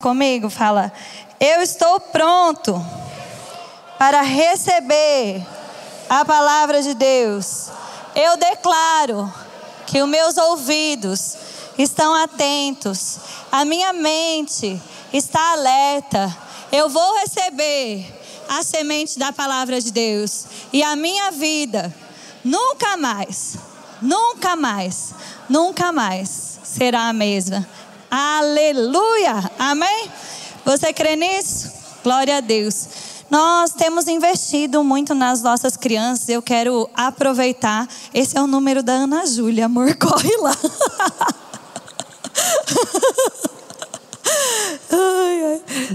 comigo, fala: Eu estou pronto para receber a palavra de Deus. Eu declaro que os meus ouvidos estão atentos, a minha mente está alerta. Eu vou receber a semente da palavra de Deus e a minha vida nunca mais, nunca mais, nunca mais será a mesma. Aleluia! Amém? Você crê nisso? Glória a Deus. Nós temos investido muito nas nossas crianças. Eu quero aproveitar. Esse é o número da Ana Júlia, amor. Corre lá.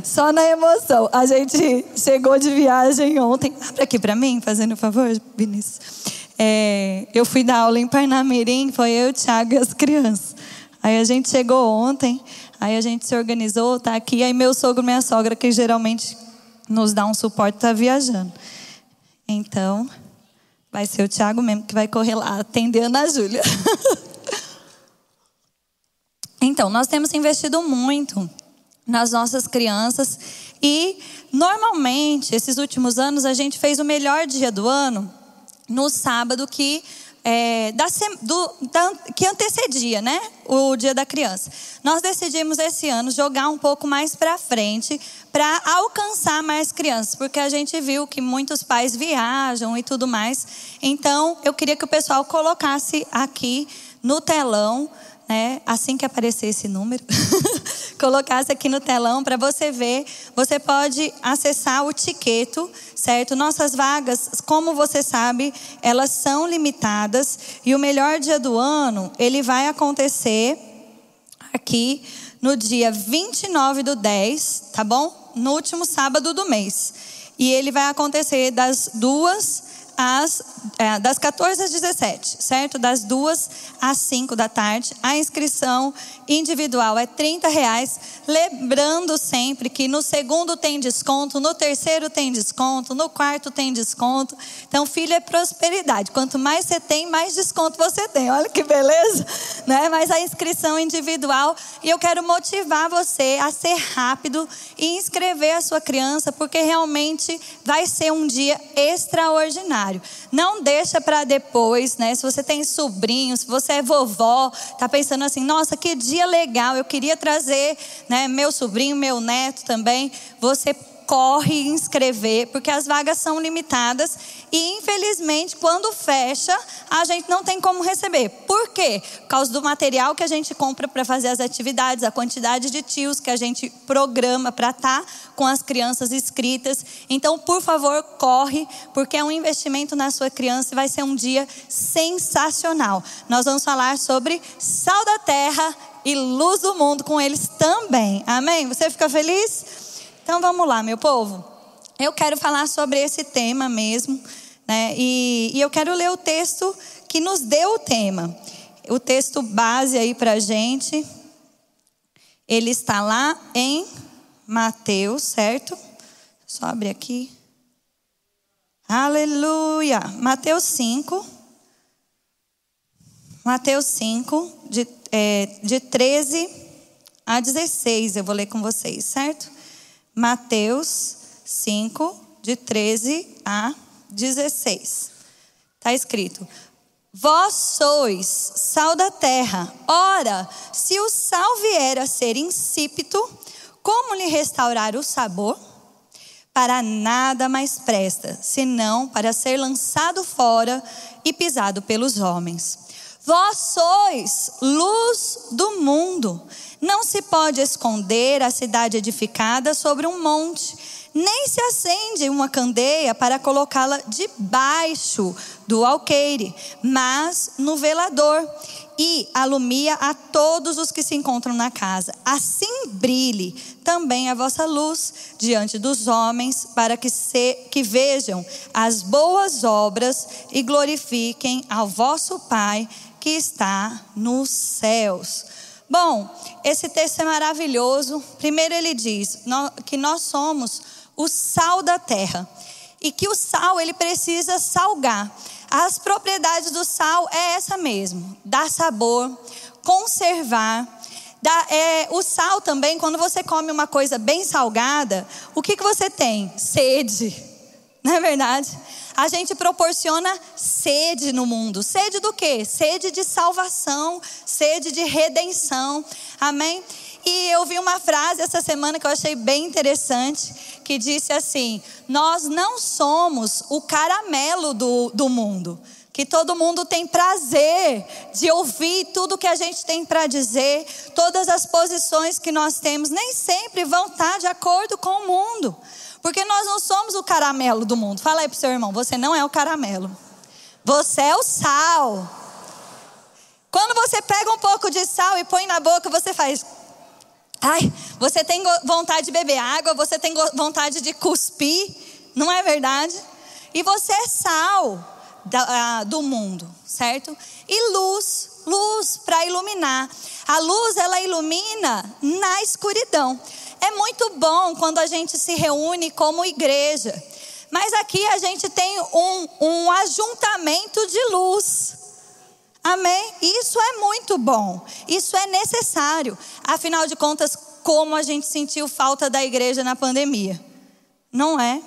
Só na emoção. A gente chegou de viagem ontem. Abre aqui para mim, fazendo um favor, Vinícius. É, eu fui dar aula em Parnamirim, foi eu, o Thiago e as crianças. Aí a gente chegou ontem, aí a gente se organizou, tá aqui. Aí meu sogro, minha sogra, que geralmente nos dá um suporte, tá viajando. Então, vai ser o Tiago mesmo que vai correr lá atender a Ana Júlia. então, nós temos investido muito nas nossas crianças e normalmente esses últimos anos a gente fez o melhor dia do ano no sábado que é, da, do, da, que antecedia né, o Dia da Criança. Nós decidimos esse ano jogar um pouco mais para frente para alcançar mais crianças, porque a gente viu que muitos pais viajam e tudo mais. Então, eu queria que o pessoal colocasse aqui no telão né, assim que aparecer esse número, colocasse aqui no telão para você ver. Você pode acessar o tiqueto, certo? Nossas vagas, como você sabe, elas são limitadas e o melhor dia do ano, ele vai acontecer aqui no dia 29 do 10, tá bom? No último sábado do mês. E ele vai acontecer das duas às, é, das 14 às 17, certo? Das 2 às 5 da tarde. A inscrição individual é 30 reais. Lembrando sempre que no segundo tem desconto, no terceiro tem desconto, no quarto tem desconto. Então, filho é prosperidade. Quanto mais você tem, mais desconto você tem. Olha que beleza, né? Mas a inscrição individual. E eu quero motivar você a ser rápido e inscrever a sua criança, porque realmente vai ser um dia extraordinário. Não deixa para depois, né? Se você tem sobrinho, se você é vovó, tá pensando assim, nossa, que dia legal, eu queria trazer, né, meu sobrinho, meu neto também. Você corre inscrever, porque as vagas são limitadas e infelizmente quando fecha, a gente não tem como receber. Por quê? Por causa do material que a gente compra para fazer as atividades, a quantidade de tios que a gente programa para estar tá com as crianças inscritas. Então, por favor, corre, porque é um investimento na sua criança e vai ser um dia sensacional. Nós vamos falar sobre sal da terra e luz do mundo com eles também. Amém? Você fica feliz? Então vamos lá, meu povo. Eu quero falar sobre esse tema mesmo, né? E, e eu quero ler o texto que nos deu o tema. O texto base aí para gente. Ele está lá em Mateus, certo? Só abrir aqui. Aleluia. Mateus 5. Mateus 5, de, é, de 13 a 16, eu vou ler com vocês, certo? Mateus 5, de 13 a 16. Está escrito: Vós sois sal da terra. Ora, se o sal vier a ser insípido, como lhe restaurar o sabor? Para nada mais presta, senão para ser lançado fora e pisado pelos homens. Vós sois luz do mundo. Não se pode esconder a cidade edificada sobre um monte, nem se acende uma candeia para colocá-la debaixo do alqueire, mas no velador, e alumia a todos os que se encontram na casa. Assim brilhe também a vossa luz diante dos homens, para que, se, que vejam as boas obras e glorifiquem ao vosso Pai que está nos céus. Bom, esse texto é maravilhoso. Primeiro, ele diz que nós somos o sal da terra e que o sal ele precisa salgar. As propriedades do sal é essa mesmo: dar sabor, conservar, é, o sal também, quando você come uma coisa bem salgada, o que, que você tem? Sede. Não é verdade? A gente proporciona sede no mundo. Sede do quê? Sede de salvação, sede de redenção. Amém? E eu vi uma frase essa semana que eu achei bem interessante, que disse assim: Nós não somos o caramelo do, do mundo que todo mundo tem prazer de ouvir tudo que a gente tem para dizer, todas as posições que nós temos, nem sempre vão estar de acordo com o mundo, porque nós não somos o caramelo do mundo. Fala aí para o seu irmão: você não é o caramelo, você é o sal. Quando você pega um pouco de sal e põe na boca, você faz. Ai, você tem vontade de beber água, você tem vontade de cuspir, não é verdade? E você é sal da, do mundo, certo? E luz, luz para iluminar. A luz ela ilumina na escuridão. É muito bom quando a gente se reúne como igreja, mas aqui a gente tem um, um ajuntamento de luz. Amém? Isso é muito bom, isso é necessário. Afinal de contas, como a gente sentiu falta da igreja na pandemia? Não é?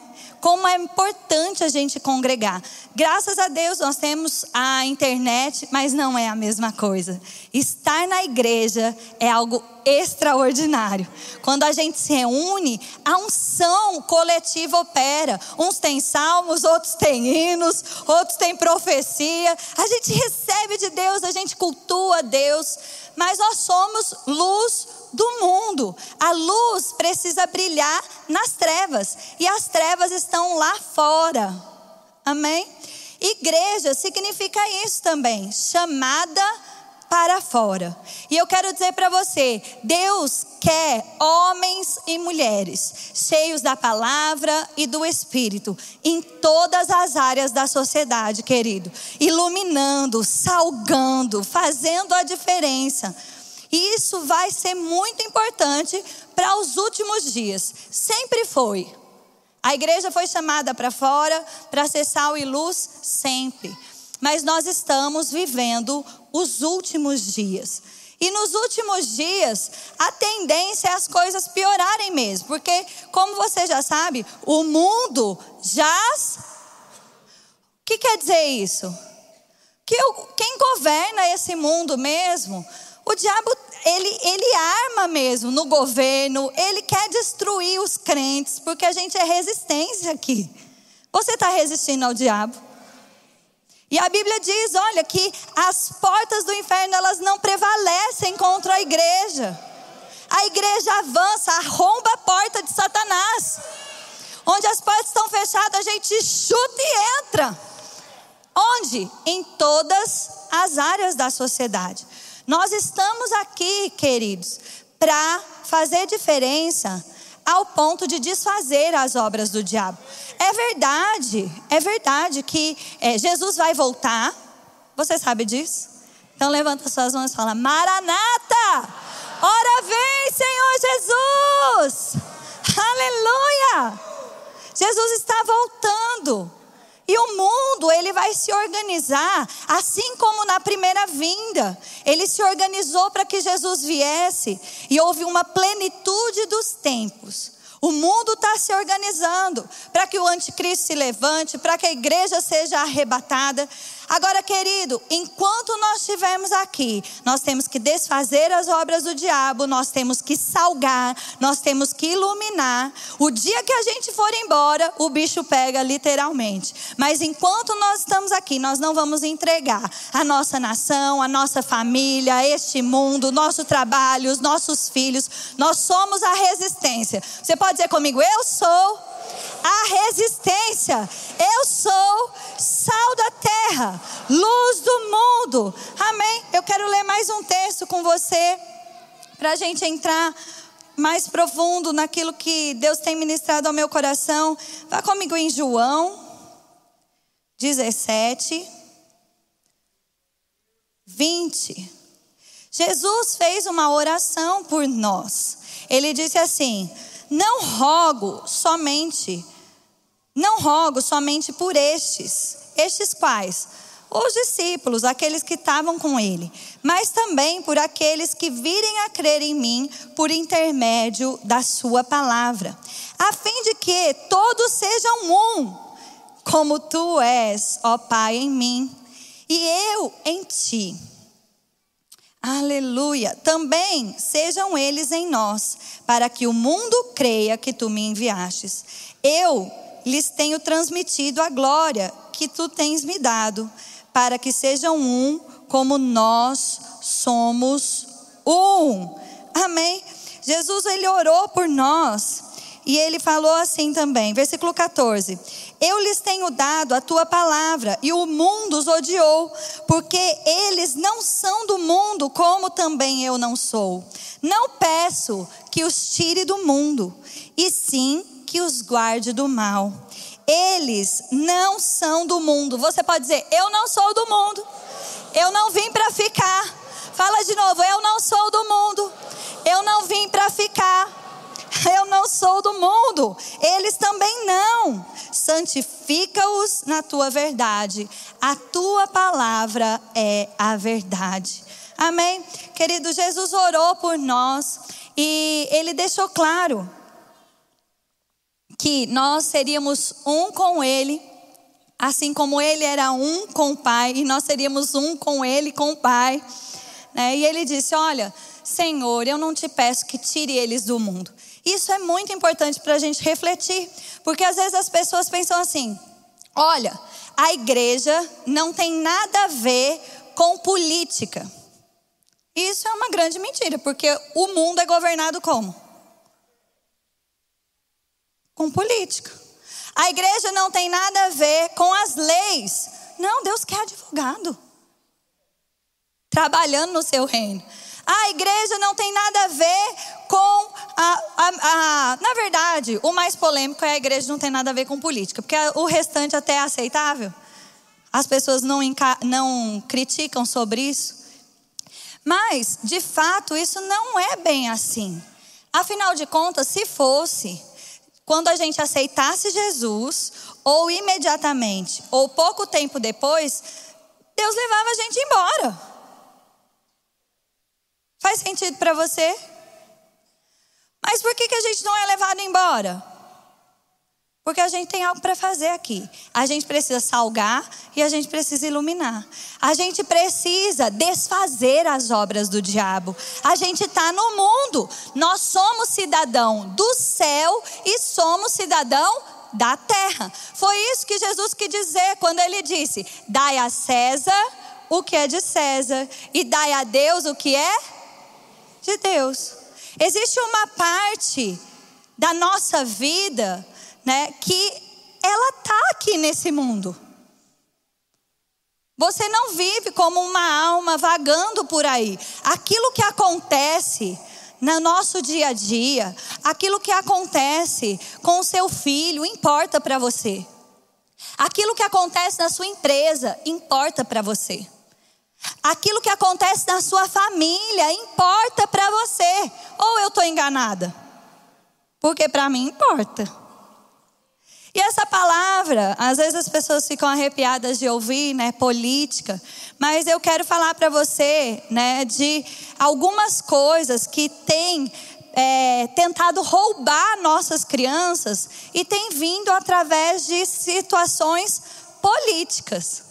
como é importante a gente congregar. Graças a Deus nós temos a internet, mas não é a mesma coisa. Estar na igreja é algo extraordinário. Quando a gente se reúne, a unção coletiva opera. Uns têm salmos, outros têm hinos, outros têm profecia. A gente recebe de Deus, a gente cultua Deus, mas nós somos luz do mundo. A luz precisa brilhar nas trevas e as trevas estão lá fora. Amém? Igreja significa isso também, chamada para fora. E eu quero dizer para você: Deus quer homens e mulheres cheios da palavra e do Espírito em todas as áreas da sociedade, querido, iluminando, salgando, fazendo a diferença. E isso vai ser muito importante para os últimos dias. Sempre foi. A igreja foi chamada para fora para ser sal e luz sempre. Mas nós estamos vivendo os últimos dias. E nos últimos dias, a tendência é as coisas piorarem mesmo, porque, como você já sabe, o mundo jaz. O que quer dizer isso? Que quem governa esse mundo mesmo o diabo, ele, ele arma mesmo no governo, ele quer destruir os crentes, porque a gente é resistência aqui. Você está resistindo ao diabo? E a Bíblia diz, olha, que as portas do inferno, elas não prevalecem contra a igreja. A igreja avança, arromba a porta de Satanás. Onde as portas estão fechadas, a gente chuta e entra. Onde? Em todas as áreas da sociedade. Nós estamos aqui, queridos, para fazer diferença ao ponto de desfazer as obras do diabo. É verdade, é verdade que é, Jesus vai voltar. Você sabe disso? Então levanta suas mãos e fala: Maranata! Ora vem, Senhor Jesus! Aleluia! Jesus está voltando. E o mundo, ele vai se organizar, assim como na primeira vinda. Ele se organizou para que Jesus viesse e houve uma plenitude dos tempos. O mundo está se organizando para que o anticristo se levante, para que a igreja seja arrebatada. Agora, querido, enquanto nós estivermos aqui, nós temos que desfazer as obras do diabo, nós temos que salgar, nós temos que iluminar. O dia que a gente for embora, o bicho pega literalmente. Mas enquanto nós estamos aqui, nós não vamos entregar a nossa nação, a nossa família, este mundo, nosso trabalho, os nossos filhos. Nós somos a resistência. Você pode dizer comigo, eu sou a resistência. Eu sou sal da terra, luz do mundo. Amém? Eu quero ler mais um texto com você, para a gente entrar mais profundo naquilo que Deus tem ministrado ao meu coração. Vá comigo em João 17, 20. Jesus fez uma oração por nós. Ele disse assim: Não rogo somente não rogo somente por estes. Estes quais? os discípulos, aqueles que estavam com ele, mas também por aqueles que virem a crer em mim por intermédio da sua palavra, a fim de que todos sejam um, como tu és, ó Pai, em mim e eu em ti. Aleluia. Também sejam eles em nós, para que o mundo creia que tu me enviastes. Eu lhes tenho transmitido a glória que tu tens me dado, para que sejam um como nós somos um. Amém. Jesus ele orou por nós e ele falou assim também, versículo 14: Eu lhes tenho dado a tua palavra, e o mundo os odiou, porque eles não são do mundo, como também eu não sou. Não peço que os tire do mundo, e sim que os guarde do mal. Eles não são do mundo. Você pode dizer, eu não sou do mundo. Eu não vim para ficar. Fala de novo, eu não sou do mundo. Eu não vim para ficar. Eu não sou do mundo, eles também não. Santifica-os na tua verdade, a tua palavra é a verdade. Amém? Querido, Jesus orou por nós e ele deixou claro que nós seríamos um com ele, assim como ele era um com o Pai, e nós seríamos um com ele, com o Pai. Né? E ele disse: Olha, Senhor, eu não te peço que tire eles do mundo. Isso é muito importante para a gente refletir, porque às vezes as pessoas pensam assim: olha, a igreja não tem nada a ver com política. Isso é uma grande mentira, porque o mundo é governado como? Com política. A igreja não tem nada a ver com as leis. Não, Deus quer advogado. Trabalhando no seu reino. A igreja não tem nada a ver com a, a, a, Na verdade, o mais polêmico é a igreja não tem nada a ver com política, porque o restante até é aceitável. As pessoas não, não criticam sobre isso. Mas, de fato, isso não é bem assim. Afinal de contas, se fosse, quando a gente aceitasse Jesus, ou imediatamente, ou pouco tempo depois, Deus levava a gente embora. Faz sentido para você? Mas por que, que a gente não é levado embora? Porque a gente tem algo para fazer aqui. A gente precisa salgar e a gente precisa iluminar. A gente precisa desfazer as obras do diabo. A gente está no mundo. Nós somos cidadão do céu e somos cidadão da terra. Foi isso que Jesus quis dizer quando ele disse: Dai a César o que é de César e dai a Deus o que é de Deus. Existe uma parte da nossa vida, né, que ela tá aqui nesse mundo. Você não vive como uma alma vagando por aí. Aquilo que acontece no nosso dia a dia, aquilo que acontece com o seu filho, importa para você. Aquilo que acontece na sua empresa, importa para você. Aquilo que acontece na sua família importa para você. Ou eu estou enganada? Porque para mim importa. E essa palavra, às vezes as pessoas ficam arrepiadas de ouvir, né, política, mas eu quero falar para você, né, de algumas coisas que têm é, tentado roubar nossas crianças e tem vindo através de situações políticas.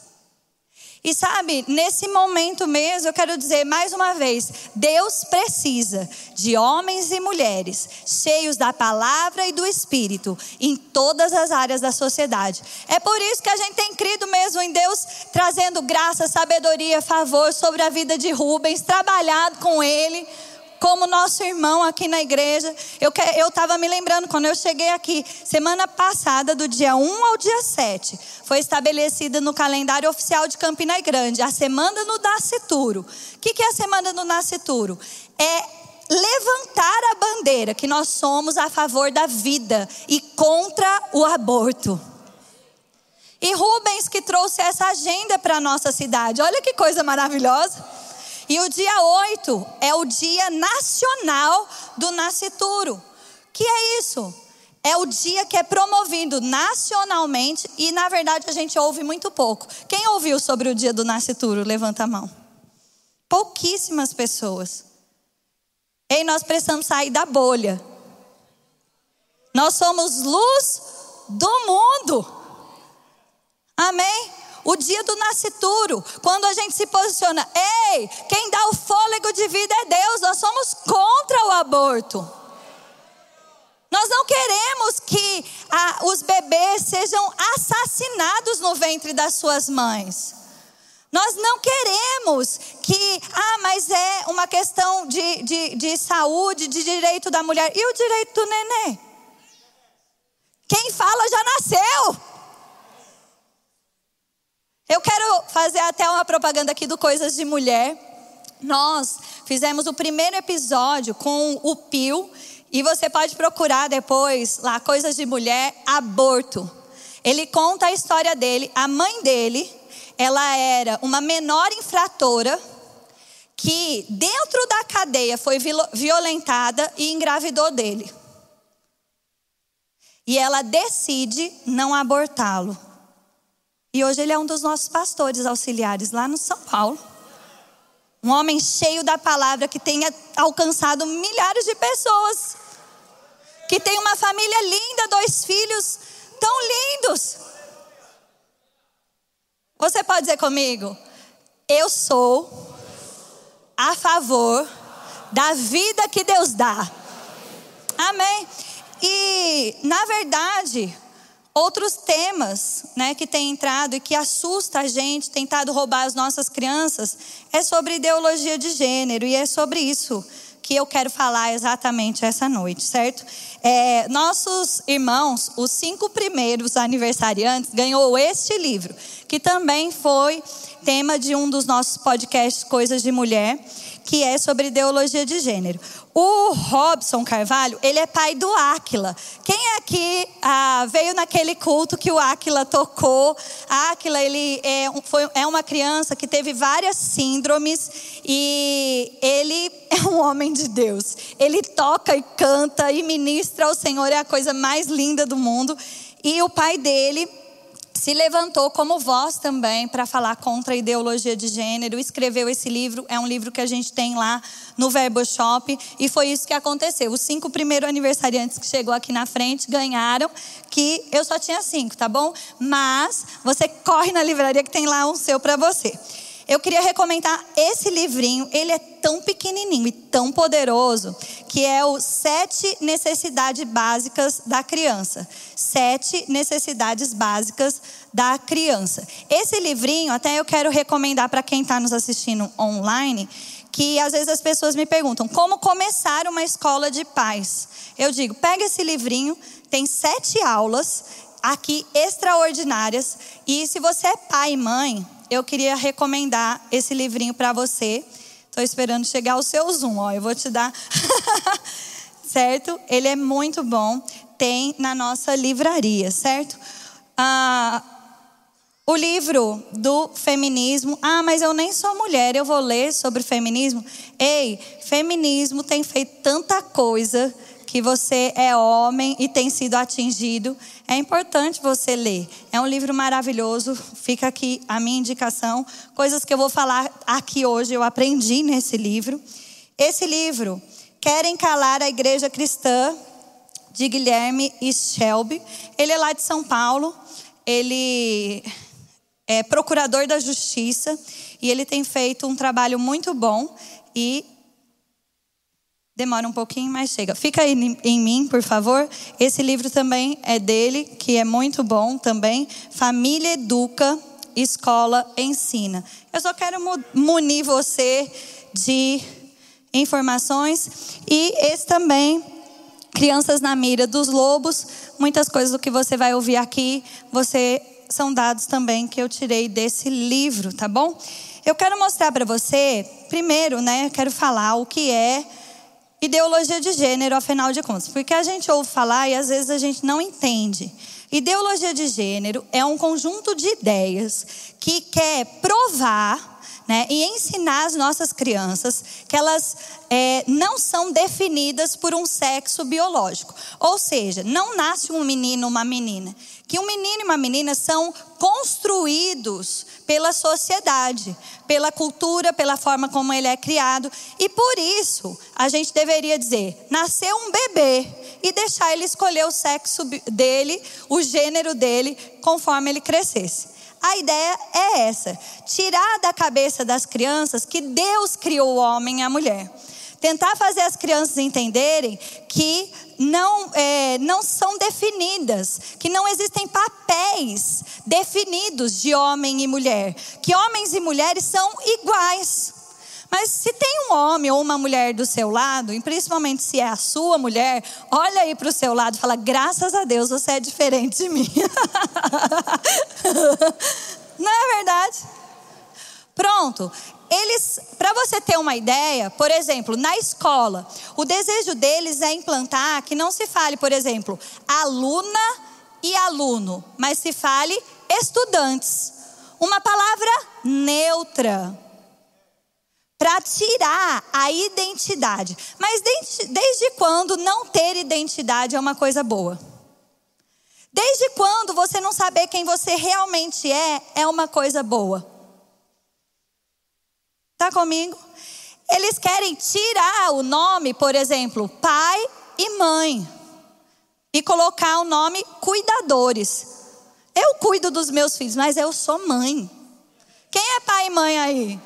E sabe, nesse momento mesmo, eu quero dizer mais uma vez: Deus precisa de homens e mulheres cheios da palavra e do espírito em todas as áreas da sociedade. É por isso que a gente tem crido mesmo em Deus, trazendo graça, sabedoria, favor sobre a vida de Rubens, trabalhado com ele como nosso irmão aqui na igreja. Eu estava me lembrando, quando eu cheguei aqui, semana passada, do dia 1 ao dia 7, foi estabelecida no calendário oficial de Campina Grande a Semana no Nascituro. O que, que é a Semana no Nascituro? É levantar a bandeira que nós somos a favor da vida e contra o aborto. E Rubens que trouxe essa agenda para a nossa cidade. Olha que coisa maravilhosa. E o dia 8 é o dia nacional do nascituro. Que é isso? é o dia que é promovido nacionalmente e, na verdade, a gente ouve muito pouco. Quem ouviu sobre o dia do nascituro? Levanta a mão. Pouquíssimas pessoas. E nós precisamos sair da bolha. Nós somos luz do mundo. Amém? O dia do nascituro, quando a gente se posiciona, ei, quem dá o fôlego de vida é Deus, nós somos contra o aborto. Nós não queremos que os bebês sejam assassinados no ventre das suas mães. Nós não queremos que, ah, mas é uma questão de, de, de saúde, de direito da mulher. E o direito do nenê? Quem fala já nasceu. Eu quero fazer até uma propaganda aqui do Coisas de Mulher. Nós fizemos o primeiro episódio com o Pio e você pode procurar depois lá coisas de mulher, aborto. Ele conta a história dele. A mãe dele, ela era uma menor infratora que dentro da cadeia foi violentada e engravidou dele. E ela decide não abortá-lo. E hoje ele é um dos nossos pastores auxiliares lá no São Paulo. Um homem cheio da palavra que tenha alcançado milhares de pessoas. Que tem uma família linda, dois filhos tão lindos. Você pode dizer comigo? Eu sou a favor da vida que Deus dá. Amém. E, na verdade, outros temas né, que têm entrado e que assusta a gente, tentado roubar as nossas crianças, é sobre ideologia de gênero. E é sobre isso que eu quero falar exatamente essa noite, certo? É, nossos irmãos, os cinco primeiros aniversariantes, ganhou este livro, que também foi tema de um dos nossos podcasts Coisas de Mulher que é sobre ideologia de gênero. O Robson Carvalho, ele é pai do Áquila. Quem aqui ah, veio naquele culto que o Áquila tocou? Áquila, ele é, foi, é uma criança que teve várias síndromes e ele é um homem de Deus. Ele toca e canta e ministra ao Senhor, é a coisa mais linda do mundo. E o pai dele se levantou como voz também para falar contra a ideologia de gênero, escreveu esse livro, é um livro que a gente tem lá no Verbo Shop, e foi isso que aconteceu. Os cinco primeiros aniversariantes que chegou aqui na frente ganharam, que eu só tinha cinco, tá bom? Mas você corre na livraria que tem lá um seu para você. Eu queria recomendar esse livrinho, ele é tão pequenininho e tão poderoso, que é o Sete Necessidades Básicas da Criança. Sete Necessidades Básicas da Criança. Esse livrinho, até eu quero recomendar para quem está nos assistindo online, que às vezes as pessoas me perguntam, como começar uma escola de pais? Eu digo, pega esse livrinho, tem sete aulas aqui extraordinárias, e se você é pai e mãe, eu queria recomendar esse livrinho para você. Estou esperando chegar o seu Zoom, ó, eu vou te dar. certo? Ele é muito bom. Tem na nossa livraria, certo? Ah, o livro do feminismo. Ah, mas eu nem sou mulher, eu vou ler sobre feminismo. Ei, feminismo tem feito tanta coisa que você é homem e tem sido atingido, é importante você ler. É um livro maravilhoso, fica aqui a minha indicação. Coisas que eu vou falar aqui hoje, eu aprendi nesse livro. Esse livro, Querem Calar a Igreja Cristã, de Guilherme Shelby. Ele é lá de São Paulo, ele é procurador da justiça e ele tem feito um trabalho muito bom e Demora um pouquinho, mas chega. Fica aí em mim, por favor. Esse livro também é dele, que é muito bom também. Família Educa, Escola Ensina. Eu só quero munir você de informações. E esse também, Crianças na Mira dos Lobos. Muitas coisas do que você vai ouvir aqui, você são dados também que eu tirei desse livro, tá bom? Eu quero mostrar para você, primeiro, né, eu quero falar o que é ideologia de gênero, afinal de contas, porque a gente ouve falar e às vezes a gente não entende. Ideologia de gênero é um conjunto de ideias que quer provar né, e ensinar as nossas crianças que elas é, não são definidas por um sexo biológico. Ou seja, não nasce um menino ou uma menina. Que um menino e uma menina são construídos pela sociedade, pela cultura, pela forma como ele é criado. E por isso, a gente deveria dizer: nasceu um bebê e deixar ele escolher o sexo dele, o gênero dele, conforme ele crescesse. A ideia é essa: tirar da cabeça das crianças que Deus criou o homem e a mulher. Tentar fazer as crianças entenderem que não, é, não são definidas, que não existem papéis definidos de homem e mulher, que homens e mulheres são iguais. Mas se tem um homem ou uma mulher do seu lado, e principalmente se é a sua mulher, olha aí para o seu lado e fala: graças a Deus você é diferente de mim. Não é verdade? Pronto. Eles, para você ter uma ideia, por exemplo, na escola, o desejo deles é implantar que não se fale, por exemplo, aluna e aluno, mas se fale estudantes. Uma palavra neutra para tirar a identidade. Mas desde, quando não ter identidade é uma coisa boa? Desde quando você não saber quem você realmente é é uma coisa boa? Tá comigo? Eles querem tirar o nome, por exemplo, pai e mãe, e colocar o nome cuidadores. Eu cuido dos meus filhos, mas eu sou mãe. Quem é pai e mãe aí?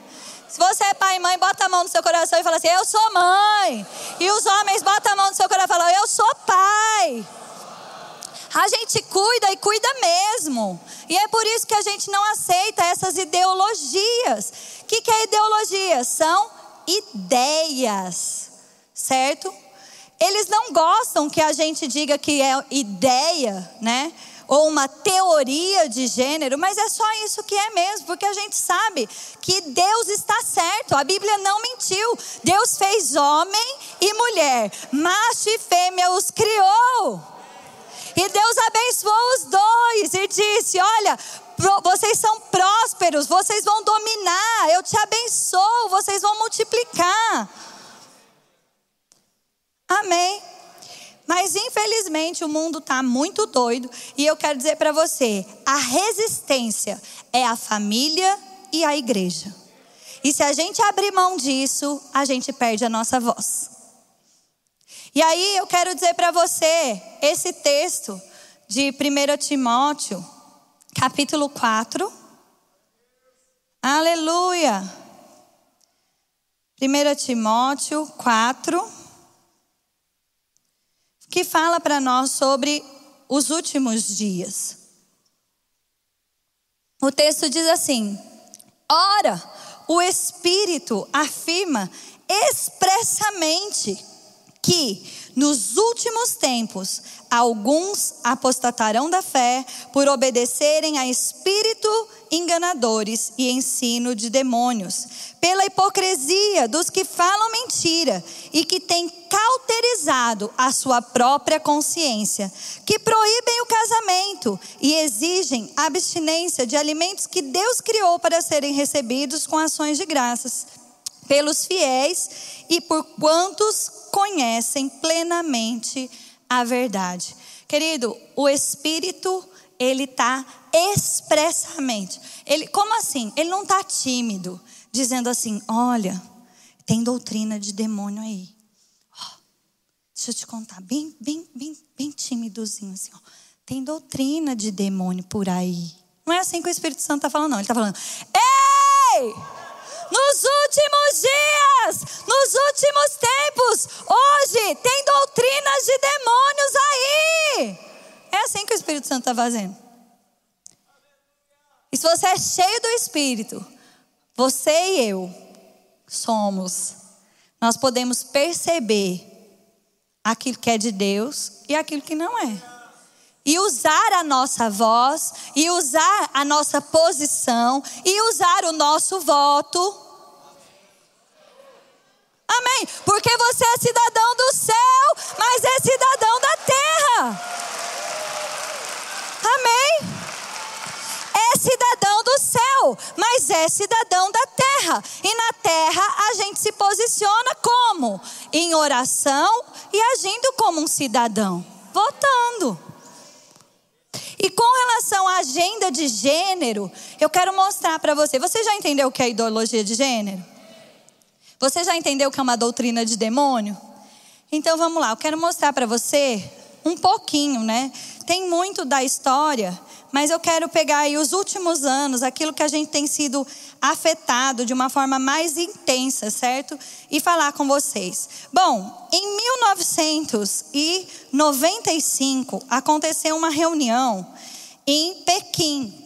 Se você é pai e mãe, bota a mão no seu coração e fala assim: Eu sou mãe. E os homens botam a mão no seu coração e falam: Eu sou pai. A gente cuida e cuida mesmo. E é por isso que a gente não aceita essas ideologias. O que, que é ideologia? São ideias, certo? Eles não gostam que a gente diga que é ideia, né? ou uma teoria de gênero, mas é só isso que é mesmo, porque a gente sabe que Deus está certo, a Bíblia não mentiu. Deus fez homem e mulher, macho e fêmea os criou. E Deus abençoou os dois e disse: Olha, vocês são prósperos, vocês vão dominar, eu te abençoo, vocês vão multiplicar. Amém. Mas infelizmente o mundo está muito doido e eu quero dizer para você: a resistência é a família e a igreja. E se a gente abrir mão disso, a gente perde a nossa voz. E aí eu quero dizer para você, esse texto de 1 Timóteo, capítulo 4. Aleluia! 1 Timóteo 4 que fala para nós sobre os últimos dias. O texto diz assim: Ora, o Espírito afirma expressamente que nos últimos tempos alguns apostatarão da fé por obedecerem a espírito enganadores e ensino de demônios, pela hipocrisia dos que falam mentira e que têm cauterizado a sua própria consciência, que proíbem o casamento e exigem abstinência de alimentos que Deus criou para serem recebidos com ações de graças pelos fiéis e por quantos conhecem plenamente a verdade. Querido, o Espírito, ele está expressamente. Ele, como assim? Ele não está tímido, dizendo assim: olha, tem doutrina de demônio aí. Oh, deixa eu te contar, bem, bem, bem, bem tímidozinho assim. Tem doutrina de demônio por aí. Não é assim que o Espírito Santo está falando, não. Ele está falando: ei! Nos últimos dias, nos últimos tempos, hoje tem doutrinas de demônios aí. É assim que o Espírito Santo está fazendo. E se você é cheio do Espírito, você e eu somos, nós podemos perceber aquilo que é de Deus e aquilo que não é. E usar a nossa voz, e usar a nossa posição, e usar o nosso voto. Amém. Porque você é cidadão do céu, mas é cidadão da terra. Amém. É cidadão do céu, mas é cidadão da terra. E na terra a gente se posiciona como? Em oração e agindo como um cidadão, votando. E com relação à agenda de gênero, eu quero mostrar para você. Você já entendeu o que é ideologia de gênero? Você já entendeu o que é uma doutrina de demônio? Então vamos lá, eu quero mostrar para você um pouquinho, né? Tem muito da história, mas eu quero pegar aí os últimos anos, aquilo que a gente tem sido afetado de uma forma mais intensa, certo? E falar com vocês. Bom, em 1995 aconteceu uma reunião em Pequim.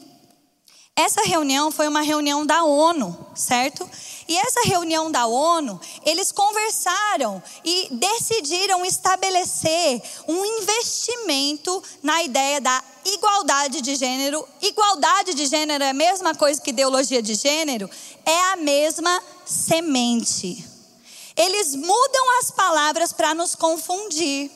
Essa reunião foi uma reunião da ONU, certo? E essa reunião da ONU, eles conversaram e decidiram estabelecer um investimento na ideia da igualdade de gênero. Igualdade de gênero é a mesma coisa que ideologia de gênero, é a mesma semente. Eles mudam as palavras para nos confundir.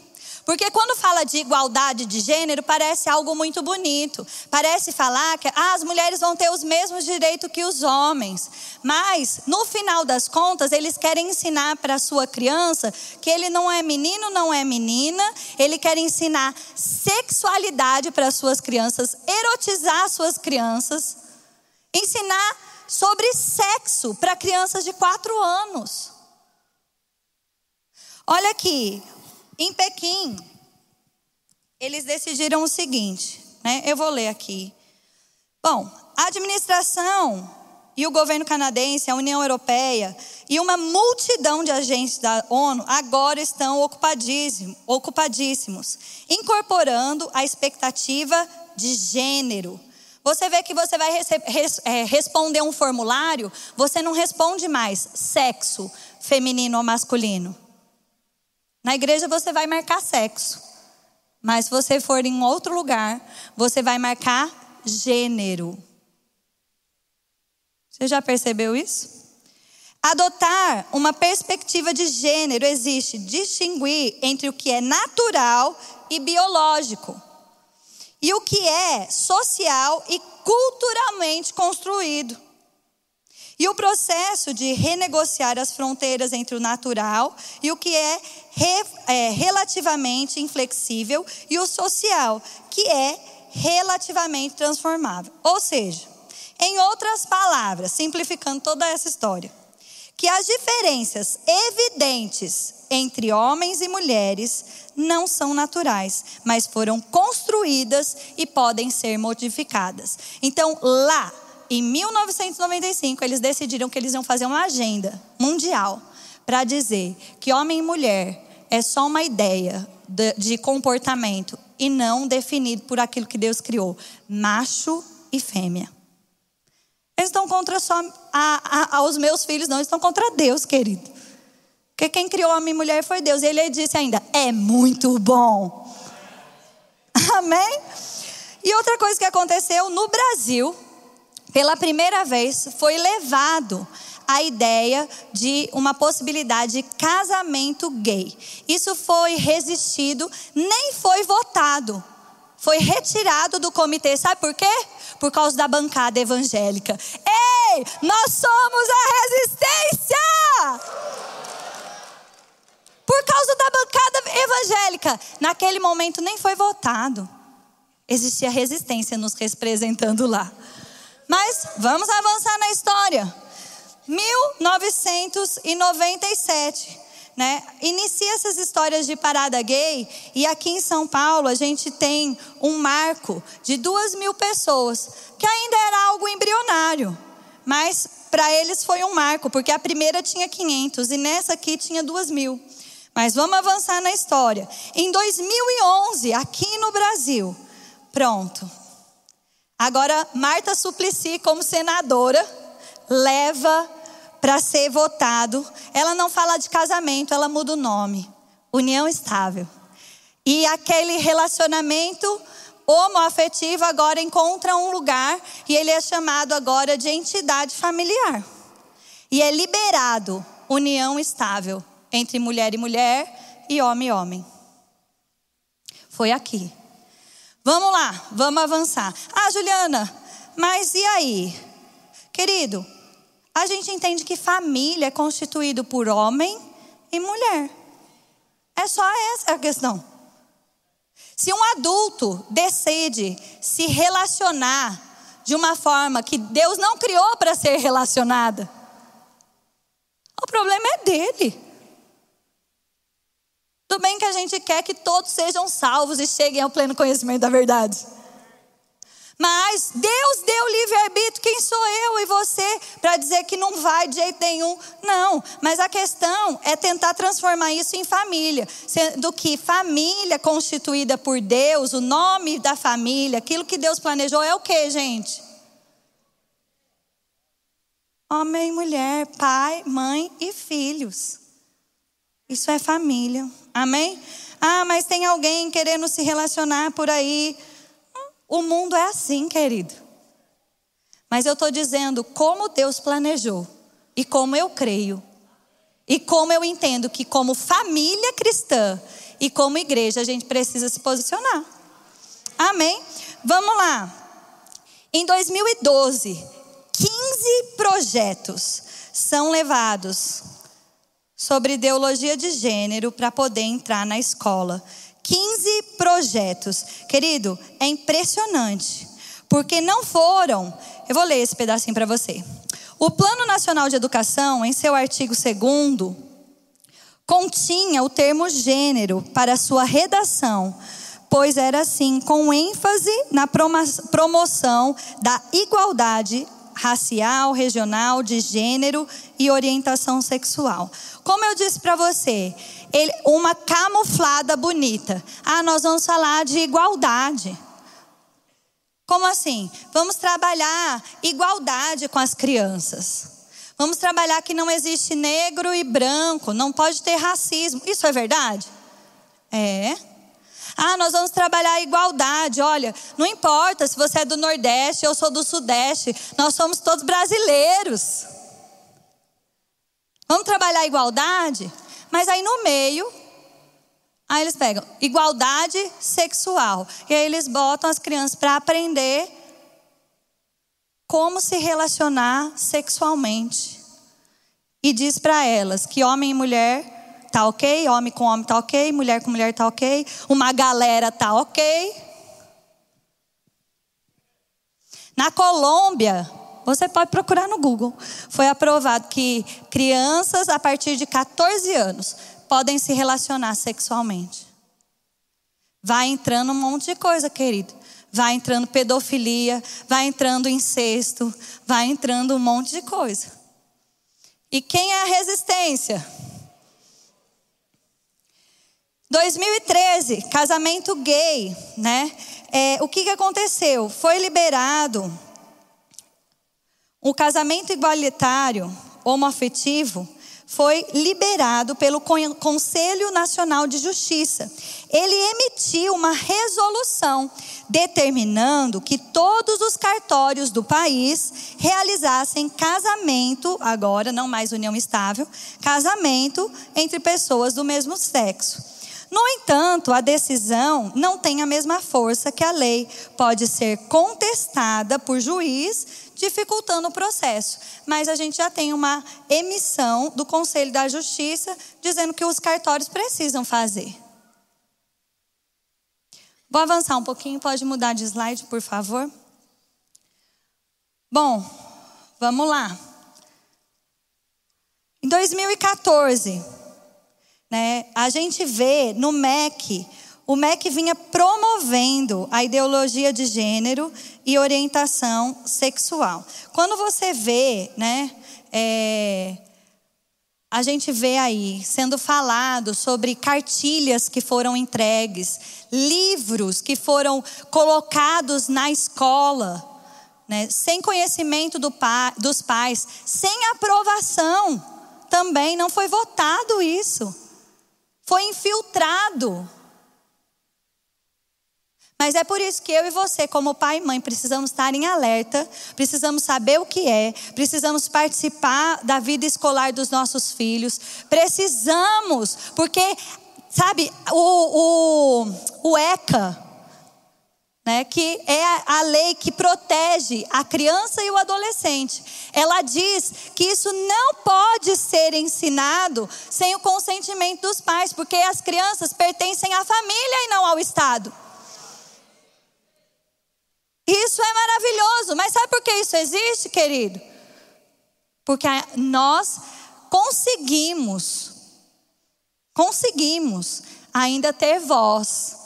Porque quando fala de igualdade de gênero, parece algo muito bonito. Parece falar que ah, as mulheres vão ter os mesmos direitos que os homens. Mas, no final das contas, eles querem ensinar para a sua criança que ele não é menino, não é menina. Ele quer ensinar sexualidade para as suas crianças, erotizar suas crianças, ensinar sobre sexo para crianças de quatro anos. Olha aqui, em Pequim, eles decidiram o seguinte, né? Eu vou ler aqui. Bom, a administração e o governo canadense, a União Europeia e uma multidão de agentes da ONU agora estão ocupadíssimos, incorporando a expectativa de gênero. Você vê que você vai é, responder um formulário, você não responde mais sexo, feminino ou masculino. Na igreja você vai marcar sexo. Mas se você for em outro lugar, você vai marcar gênero. Você já percebeu isso? Adotar uma perspectiva de gênero existe distinguir entre o que é natural e biológico, e o que é social e culturalmente construído. E o processo de renegociar as fronteiras entre o natural e o que é, re, é relativamente inflexível e o social, que é relativamente transformável. Ou seja, em outras palavras, simplificando toda essa história, que as diferenças evidentes entre homens e mulheres não são naturais, mas foram construídas e podem ser modificadas. Então, lá em 1995, eles decidiram que eles iam fazer uma agenda mundial para dizer que homem e mulher é só uma ideia de, de comportamento e não definido por aquilo que Deus criou macho e fêmea. Eles estão contra só a, a, aos meus filhos, não, eles estão contra Deus, querido. Porque quem criou homem e mulher foi Deus. E ele disse ainda: é muito bom. Amém? E outra coisa que aconteceu no Brasil, pela primeira vez, foi levado a ideia de uma possibilidade de casamento gay. Isso foi resistido, nem foi votado. Foi retirado do comitê. Sabe por quê? Por causa da bancada evangélica. Ei, nós somos a resistência! Por causa da bancada evangélica. Naquele momento nem foi votado. Existia resistência nos representando lá. Mas vamos avançar na história. 1997, né? Inicia essas histórias de parada gay e aqui em São Paulo a gente tem um marco de duas mil pessoas, que ainda era algo embrionário, mas para eles foi um marco, porque a primeira tinha 500 e nessa aqui tinha duas mil. Mas vamos avançar na história. Em 2011, aqui no Brasil, pronto, Agora, Marta Suplicy, como senadora, leva para ser votado. Ela não fala de casamento, ela muda o nome. União estável. E aquele relacionamento homoafetivo agora encontra um lugar e ele é chamado agora de entidade familiar. E é liberado união estável entre mulher e mulher e homem e homem. Foi aqui. Vamos lá, vamos avançar. Ah, Juliana, mas e aí? Querido, a gente entende que família é constituído por homem e mulher. É só essa a questão. Se um adulto decide se relacionar de uma forma que Deus não criou para ser relacionada, o problema é dele. Tudo bem que a gente quer que todos sejam salvos e cheguem ao pleno conhecimento da verdade. Mas Deus deu livre-arbítrio, quem sou eu e você para dizer que não vai de jeito nenhum? Não, mas a questão é tentar transformar isso em família. Sendo que família constituída por Deus, o nome da família, aquilo que Deus planejou é o que, gente? Homem mulher, pai, mãe e filhos. Isso é família. Amém? Ah, mas tem alguém querendo se relacionar por aí. O mundo é assim, querido. Mas eu estou dizendo como Deus planejou e como eu creio. E como eu entendo que, como família cristã e como igreja, a gente precisa se posicionar. Amém? Vamos lá. Em 2012, 15 projetos são levados sobre ideologia de gênero para poder entrar na escola. 15 projetos. Querido, é impressionante. Porque não foram. Eu vou ler esse pedacinho para você. O Plano Nacional de Educação, em seu artigo 2, continha o termo gênero para sua redação, pois era assim, com ênfase na promoção da igualdade racial, regional, de gênero e orientação sexual. Como eu disse para você, ele, uma camuflada bonita. Ah, nós vamos falar de igualdade. Como assim? Vamos trabalhar igualdade com as crianças. Vamos trabalhar que não existe negro e branco, não pode ter racismo. Isso é verdade? É. Ah, nós vamos trabalhar a igualdade. Olha, não importa se você é do Nordeste, eu sou do Sudeste, nós somos todos brasileiros. Vamos trabalhar a igualdade? Mas aí no meio, aí eles pegam igualdade sexual. E aí eles botam as crianças para aprender como se relacionar sexualmente. E diz para elas que homem e mulher tá ok, homem com homem tá ok, mulher com mulher tá ok, uma galera tá ok. Na Colômbia, você pode procurar no Google. Foi aprovado que crianças a partir de 14 anos podem se relacionar sexualmente. Vai entrando um monte de coisa, querido. Vai entrando pedofilia, vai entrando incesto, vai entrando um monte de coisa. E quem é a resistência? 2013, casamento gay, né? É, o que, que aconteceu? Foi liberado o casamento igualitário homoafetivo foi liberado pelo Conselho Nacional de Justiça. Ele emitiu uma resolução determinando que todos os cartórios do país realizassem casamento, agora não mais união estável, casamento entre pessoas do mesmo sexo. No entanto, a decisão não tem a mesma força que a lei, pode ser contestada por juiz dificultando o processo. Mas a gente já tem uma emissão do Conselho da Justiça dizendo que os cartórios precisam fazer. Vou avançar um pouquinho, pode mudar de slide, por favor? Bom, vamos lá. Em 2014, né, a gente vê no MEC o MEC vinha promovendo a ideologia de gênero e orientação sexual. Quando você vê, né, é, a gente vê aí sendo falado sobre cartilhas que foram entregues, livros que foram colocados na escola, né, sem conhecimento do pa, dos pais, sem aprovação também, não foi votado isso, foi infiltrado. Mas é por isso que eu e você, como pai e mãe, precisamos estar em alerta, precisamos saber o que é, precisamos participar da vida escolar dos nossos filhos, precisamos, porque, sabe, o, o, o ECA, né, que é a lei que protege a criança e o adolescente. Ela diz que isso não pode ser ensinado sem o consentimento dos pais, porque as crianças pertencem à família e não ao Estado. Isso é maravilhoso, mas sabe por que isso existe, querido? Porque nós conseguimos, conseguimos ainda ter voz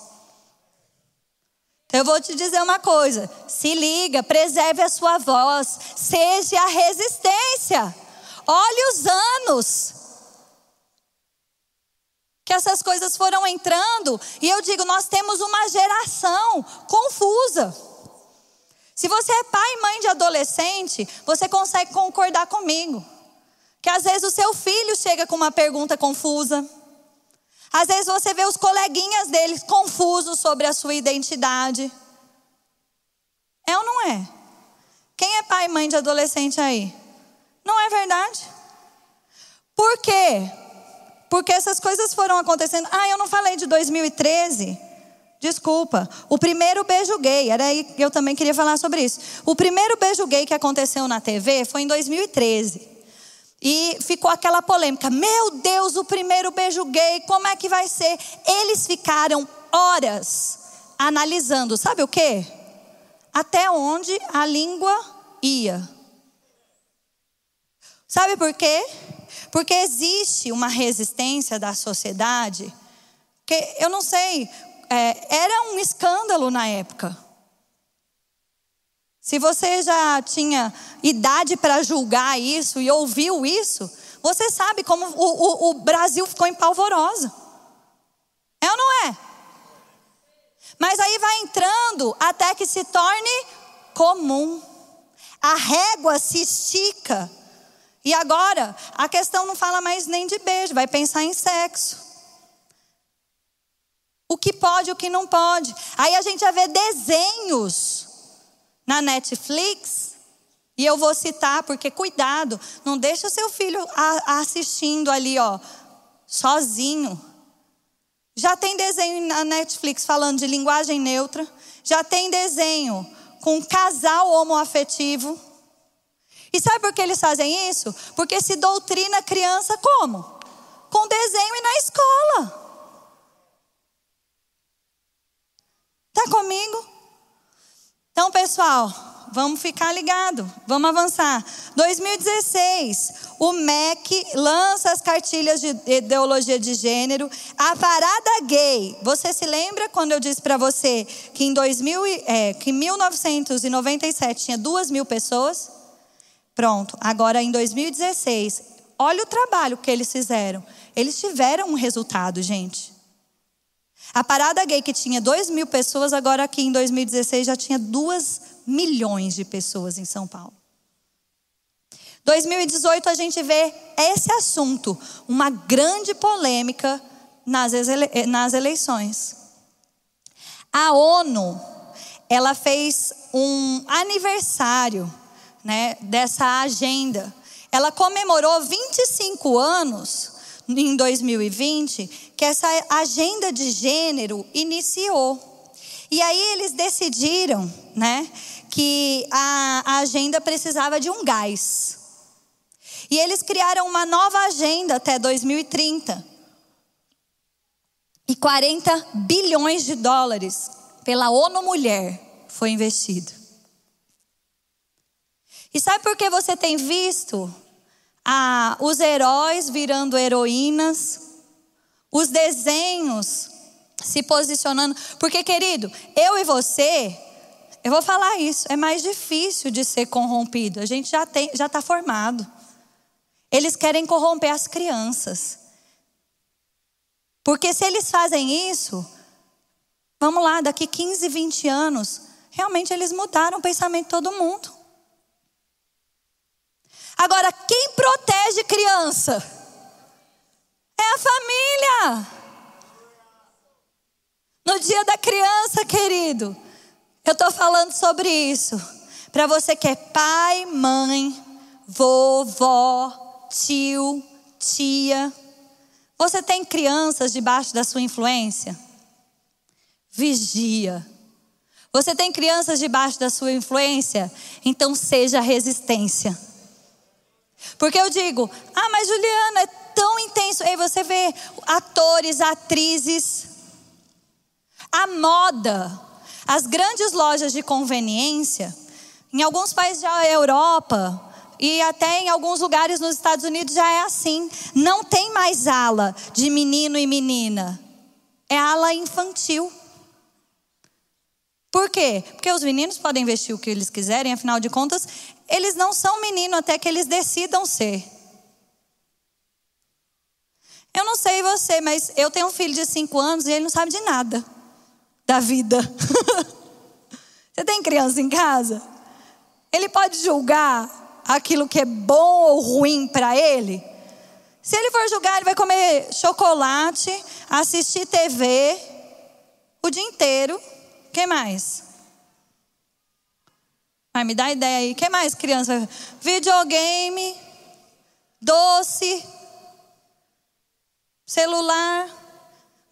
eu vou te dizer uma coisa: se liga, preserve a sua voz, seja a resistência. Olhe os anos que essas coisas foram entrando, e eu digo, nós temos uma geração confusa. Se você é pai e mãe de adolescente, você consegue concordar comigo. Que às vezes o seu filho chega com uma pergunta confusa. Às vezes você vê os coleguinhas deles confusos sobre a sua identidade. É ou não é? Quem é pai e mãe de adolescente aí? Não é verdade? Por quê? Porque essas coisas foram acontecendo. Ah, eu não falei de 2013. Desculpa. O primeiro beijo gay, era aí que eu também queria falar sobre isso. O primeiro beijo gay que aconteceu na TV foi em 2013. E ficou aquela polêmica: meu Deus, o primeiro beijo gay, como é que vai ser? Eles ficaram horas analisando, sabe o quê? Até onde a língua ia. Sabe por quê? Porque existe uma resistência da sociedade, que eu não sei, é, era um escândalo na época. Se você já tinha idade para julgar isso e ouviu isso, você sabe como o, o, o Brasil ficou em polvorosa. É ou não é? Mas aí vai entrando até que se torne comum. A régua se estica. E agora, a questão não fala mais nem de beijo, vai pensar em sexo. O que pode, o que não pode. Aí a gente já vê desenhos na Netflix, e eu vou citar porque cuidado, não deixa seu filho assistindo ali, ó, sozinho. Já tem desenho na Netflix falando de linguagem neutra, já tem desenho com casal homoafetivo. E sabe por que eles fazem isso? Porque se doutrina a criança como? Com desenho e na escola. Tá comigo? Então, pessoal, vamos ficar ligado, vamos avançar. 2016, o MEC lança as cartilhas de ideologia de gênero. A parada gay. Você se lembra quando eu disse para você que em 2000, é, que 1997 tinha duas mil pessoas? Pronto. Agora em 2016, olha o trabalho que eles fizeram. Eles tiveram um resultado, gente. A parada gay que tinha 2 mil pessoas, agora aqui em 2016 já tinha 2 milhões de pessoas em São Paulo. 2018 a gente vê esse assunto, uma grande polêmica nas, ele nas eleições. A ONU, ela fez um aniversário né, dessa agenda. Ela comemorou 25 anos em 2020 que essa agenda de gênero iniciou. E aí eles decidiram, né, que a, a agenda precisava de um gás. E eles criaram uma nova agenda até 2030. E 40 bilhões de dólares pela ONU Mulher foi investido. E sabe por que você tem visto ah, os heróis virando heroínas, os desenhos se posicionando. Porque, querido, eu e você, eu vou falar isso, é mais difícil de ser corrompido. A gente já tem, já está formado. Eles querem corromper as crianças. Porque se eles fazem isso, vamos lá, daqui 15, 20 anos, realmente eles mudaram o pensamento de todo mundo. Agora, quem protege criança? É a família. No dia da criança, querido, eu estou falando sobre isso. Para você que é pai, mãe, vovó, tio, tia. Você tem crianças debaixo da sua influência? Vigia. Você tem crianças debaixo da sua influência? Então seja resistência. Porque eu digo, ah, mas Juliana, é tão intenso. Aí você vê atores, atrizes, a moda, as grandes lojas de conveniência, em alguns países da Europa e até em alguns lugares nos Estados Unidos já é assim. Não tem mais ala de menino e menina, é ala infantil. Por quê? Porque os meninos podem vestir o que eles quiserem, afinal de contas, eles não são menino até que eles decidam ser. Eu não sei você, mas eu tenho um filho de 5 anos e ele não sabe de nada da vida. você tem criança em casa? Ele pode julgar aquilo que é bom ou ruim para ele? Se ele for julgar, ele vai comer chocolate, assistir TV o dia inteiro que mais? Vai me dar ideia aí. que mais, criança? Videogame, doce, celular.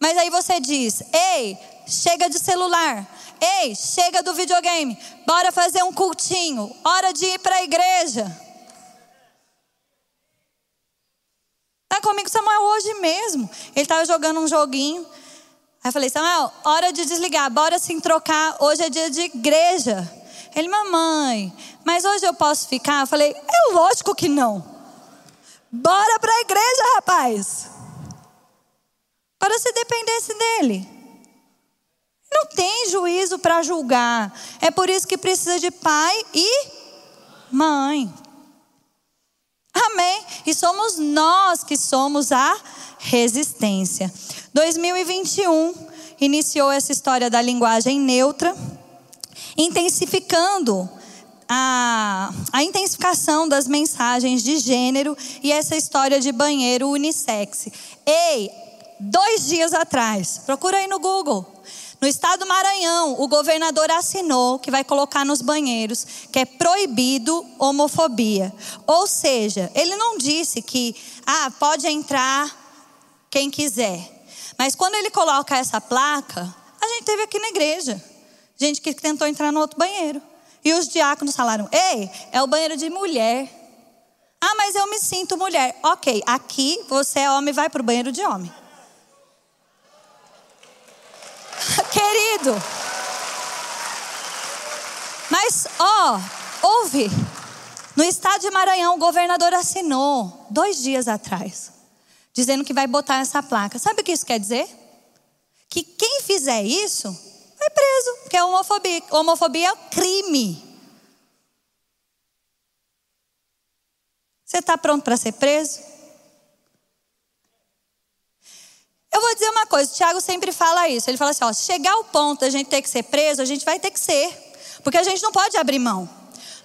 Mas aí você diz: "Ei, chega de celular. Ei, chega do videogame. Bora fazer um cultinho. Hora de ir para a igreja." Tá comigo Samuel hoje mesmo. Ele estava jogando um joguinho. Aí eu falei, Samuel, hora de desligar, bora se trocar, hoje é dia de igreja. Ele, mamãe, mas hoje eu posso ficar? Eu falei, é lógico que não. Bora para a igreja, rapaz. Para se dependesse dele. Não tem juízo para julgar. É por isso que precisa de pai e mãe. Amém? E somos nós que somos a resistência. 2021 iniciou essa história da linguagem neutra, intensificando a, a intensificação das mensagens de gênero e essa história de banheiro unissex. Ei, dois dias atrás, procura aí no Google. No estado do Maranhão, o governador assinou que vai colocar nos banheiros que é proibido homofobia. Ou seja, ele não disse que ah, pode entrar quem quiser. Mas quando ele coloca essa placa, a gente teve aqui na igreja. Gente que tentou entrar no outro banheiro. E os diáconos falaram: Ei, é o banheiro de mulher. Ah, mas eu me sinto mulher. Ok, aqui você é homem, vai para o banheiro de homem. Querido. Mas, ó, ouve. No estado de Maranhão, o governador assinou dois dias atrás dizendo que vai botar essa placa. Sabe o que isso quer dizer? Que quem fizer isso vai preso, porque é homofobia. Homofobia é crime. Você está pronto para ser preso? Eu vou dizer uma coisa, o Tiago sempre fala isso. Ele fala assim: ó, chegar ao ponto da gente ter que ser preso, a gente vai ter que ser. Porque a gente não pode abrir mão.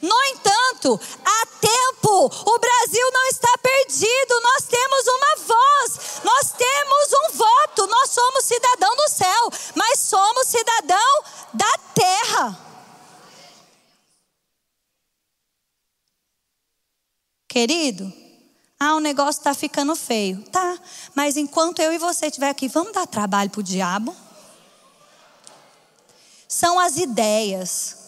No entanto, há tempo, o Brasil não está perdido, nós temos uma voz, nós temos um voto, nós somos cidadão do céu, mas somos cidadão da terra. Querido, ah, o negócio está ficando feio. Tá, mas enquanto eu e você estiver aqui, vamos dar trabalho para o diabo? São as ideias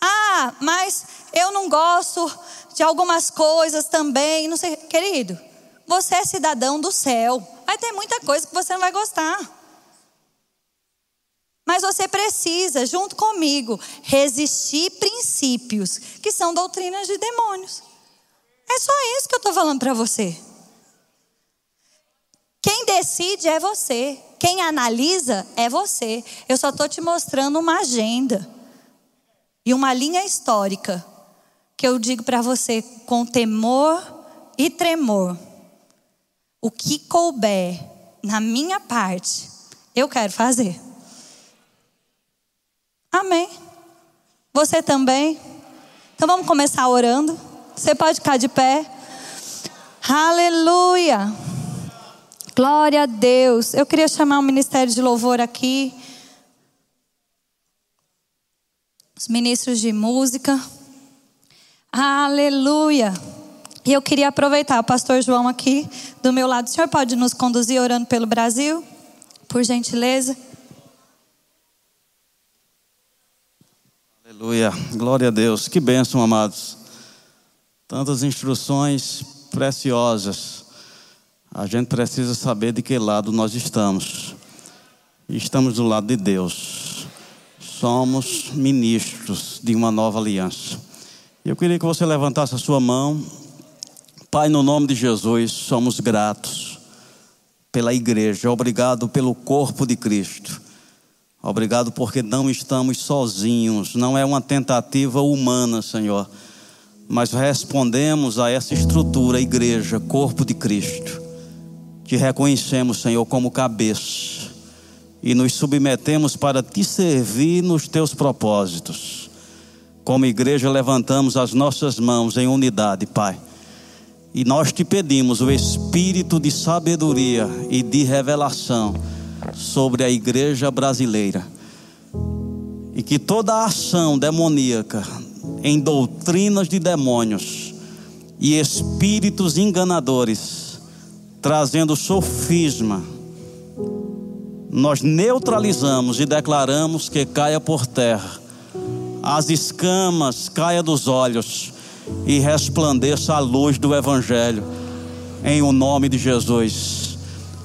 ah, mas eu não gosto de algumas coisas também, não sei. Querido, você é cidadão do céu. Vai ter muita coisa que você não vai gostar. Mas você precisa, junto comigo, resistir princípios que são doutrinas de demônios. É só isso que eu estou falando para você. Quem decide é você. Quem analisa é você. Eu só estou te mostrando uma agenda e uma linha histórica que eu digo para você com temor e tremor. O que couber na minha parte, eu quero fazer. Amém. Você também? Então vamos começar orando. Você pode ficar de pé. Aleluia. Glória a Deus. Eu queria chamar o ministério de louvor aqui. Os ministros de música. Aleluia! E eu queria aproveitar o pastor João aqui do meu lado. O senhor pode nos conduzir orando pelo Brasil? Por gentileza. Aleluia, glória a Deus, que bênção, amados. Tantas instruções preciosas. A gente precisa saber de que lado nós estamos. Estamos do lado de Deus. Somos ministros de uma nova aliança. Eu queria que você levantasse a sua mão. Pai, no nome de Jesus, somos gratos pela igreja. Obrigado pelo corpo de Cristo. Obrigado porque não estamos sozinhos. Não é uma tentativa humana, Senhor mas respondemos a essa estrutura, igreja, corpo de Cristo. Te reconhecemos, Senhor, como cabeça e nos submetemos para te servir nos teus propósitos. Como igreja, levantamos as nossas mãos em unidade, Pai. E nós te pedimos o espírito de sabedoria e de revelação sobre a igreja brasileira. E que toda ação demoníaca em doutrinas de demônios e espíritos enganadores, trazendo sofisma, nós neutralizamos e declaramos que caia por terra, as escamas caia dos olhos e resplandeça a luz do Evangelho, em o nome de Jesus.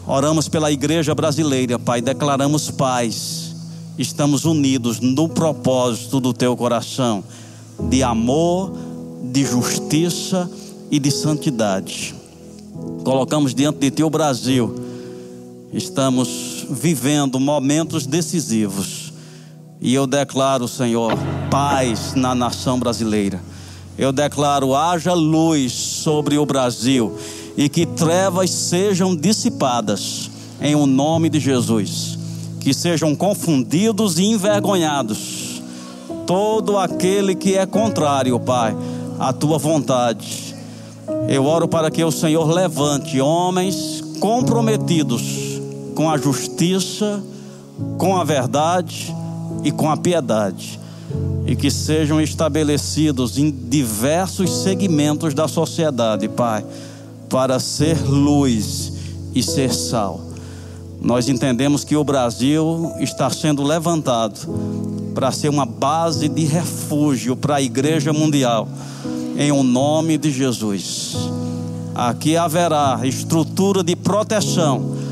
Oramos pela igreja brasileira, Pai, declaramos paz, estamos unidos no propósito do teu coração de amor, de justiça e de santidade. Colocamos diante de Ti o Brasil. Estamos vivendo momentos decisivos. E eu declaro, Senhor, paz na nação brasileira. Eu declaro: haja luz sobre o Brasil e que trevas sejam dissipadas em o nome de Jesus. Que sejam confundidos e envergonhados todo aquele que é contrário, Pai, à tua vontade. Eu oro para que o Senhor levante homens comprometidos com a justiça, com a verdade e com a piedade, e que sejam estabelecidos em diversos segmentos da sociedade, Pai, para ser luz e ser sal. Nós entendemos que o Brasil está sendo levantado para ser uma base de refúgio para a igreja mundial, em o nome de Jesus. Aqui haverá estrutura de proteção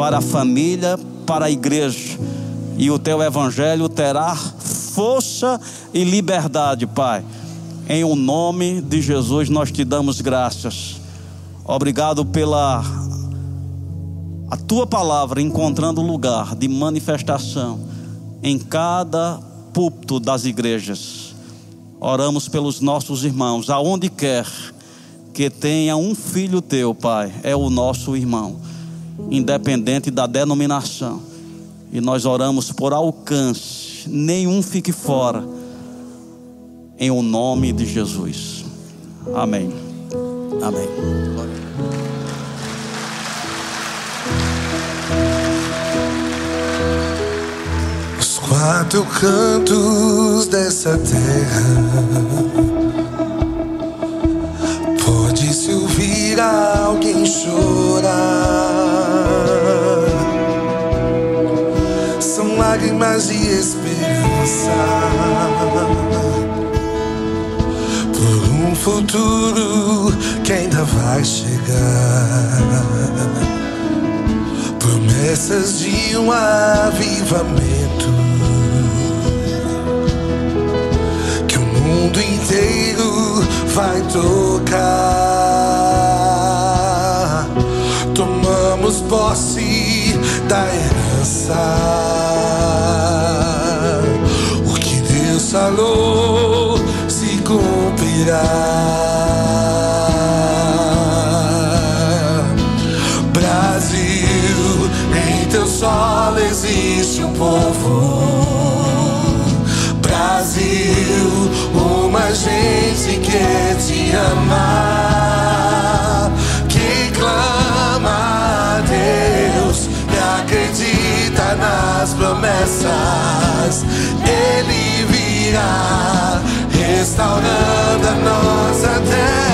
para a família, para a igreja, e o teu evangelho terá força e liberdade, Pai. Em o nome de Jesus nós te damos graças. Obrigado pela a tua palavra encontrando lugar de manifestação em cada púlpito das igrejas. Oramos pelos nossos irmãos, aonde quer que tenha um filho teu, Pai, é o nosso irmão, independente da denominação. E nós oramos por alcance, nenhum fique fora, em o nome de Jesus. Amém. Amém. quatro cantos dessa terra pode-se ouvir alguém chorar. Lágrimas de esperança por um futuro que ainda vai chegar. Promessas de um avivamento mundo inteiro vai tocar. Tomamos posse da herança. O que Deus falou se cumprirá. Brasil, em teu solo existe um povo Brasil, uma gente que te ama, nas promessas. Ele virá restaurando a nossa terra.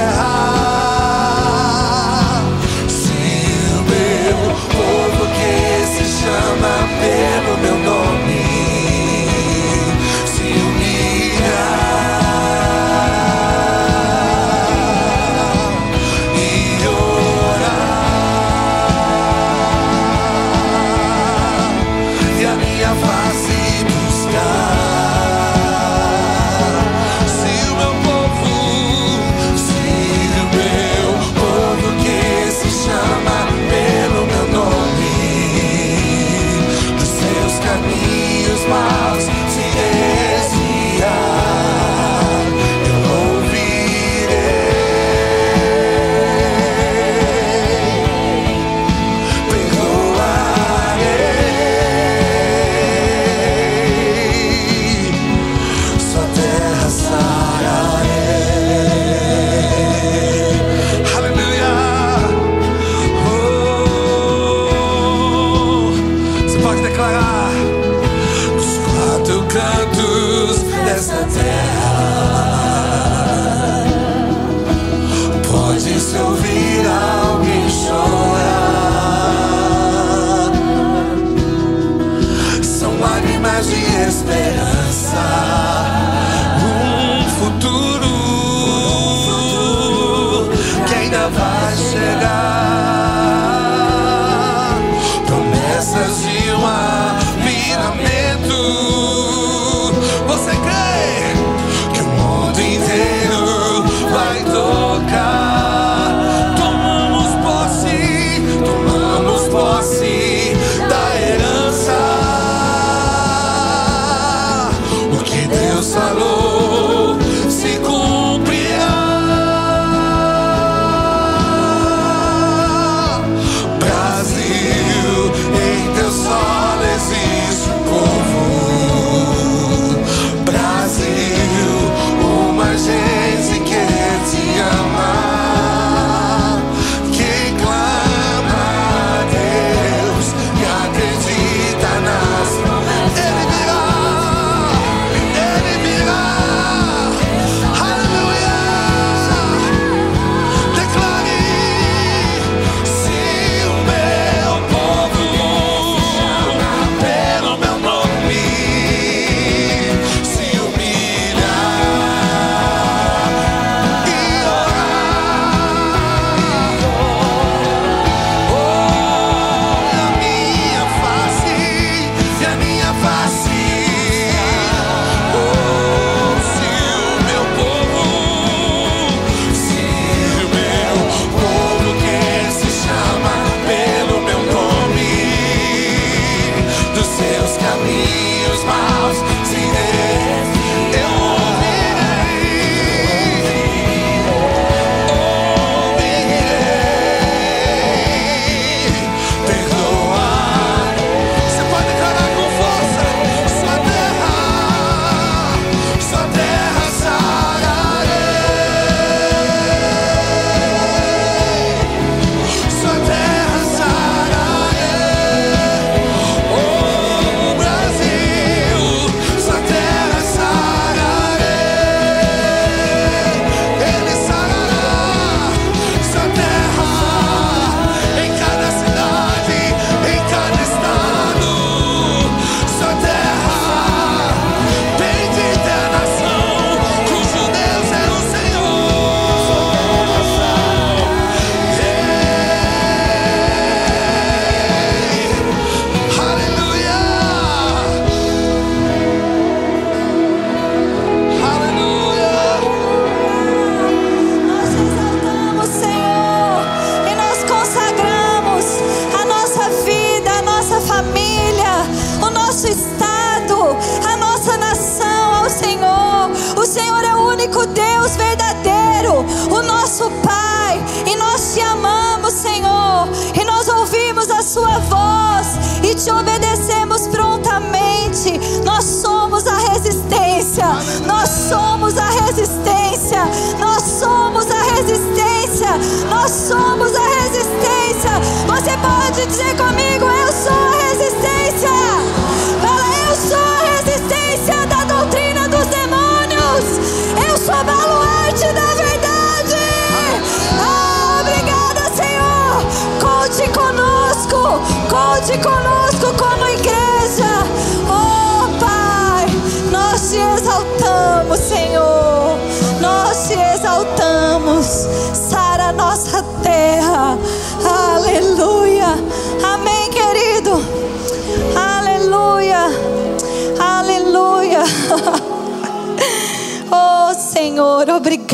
Music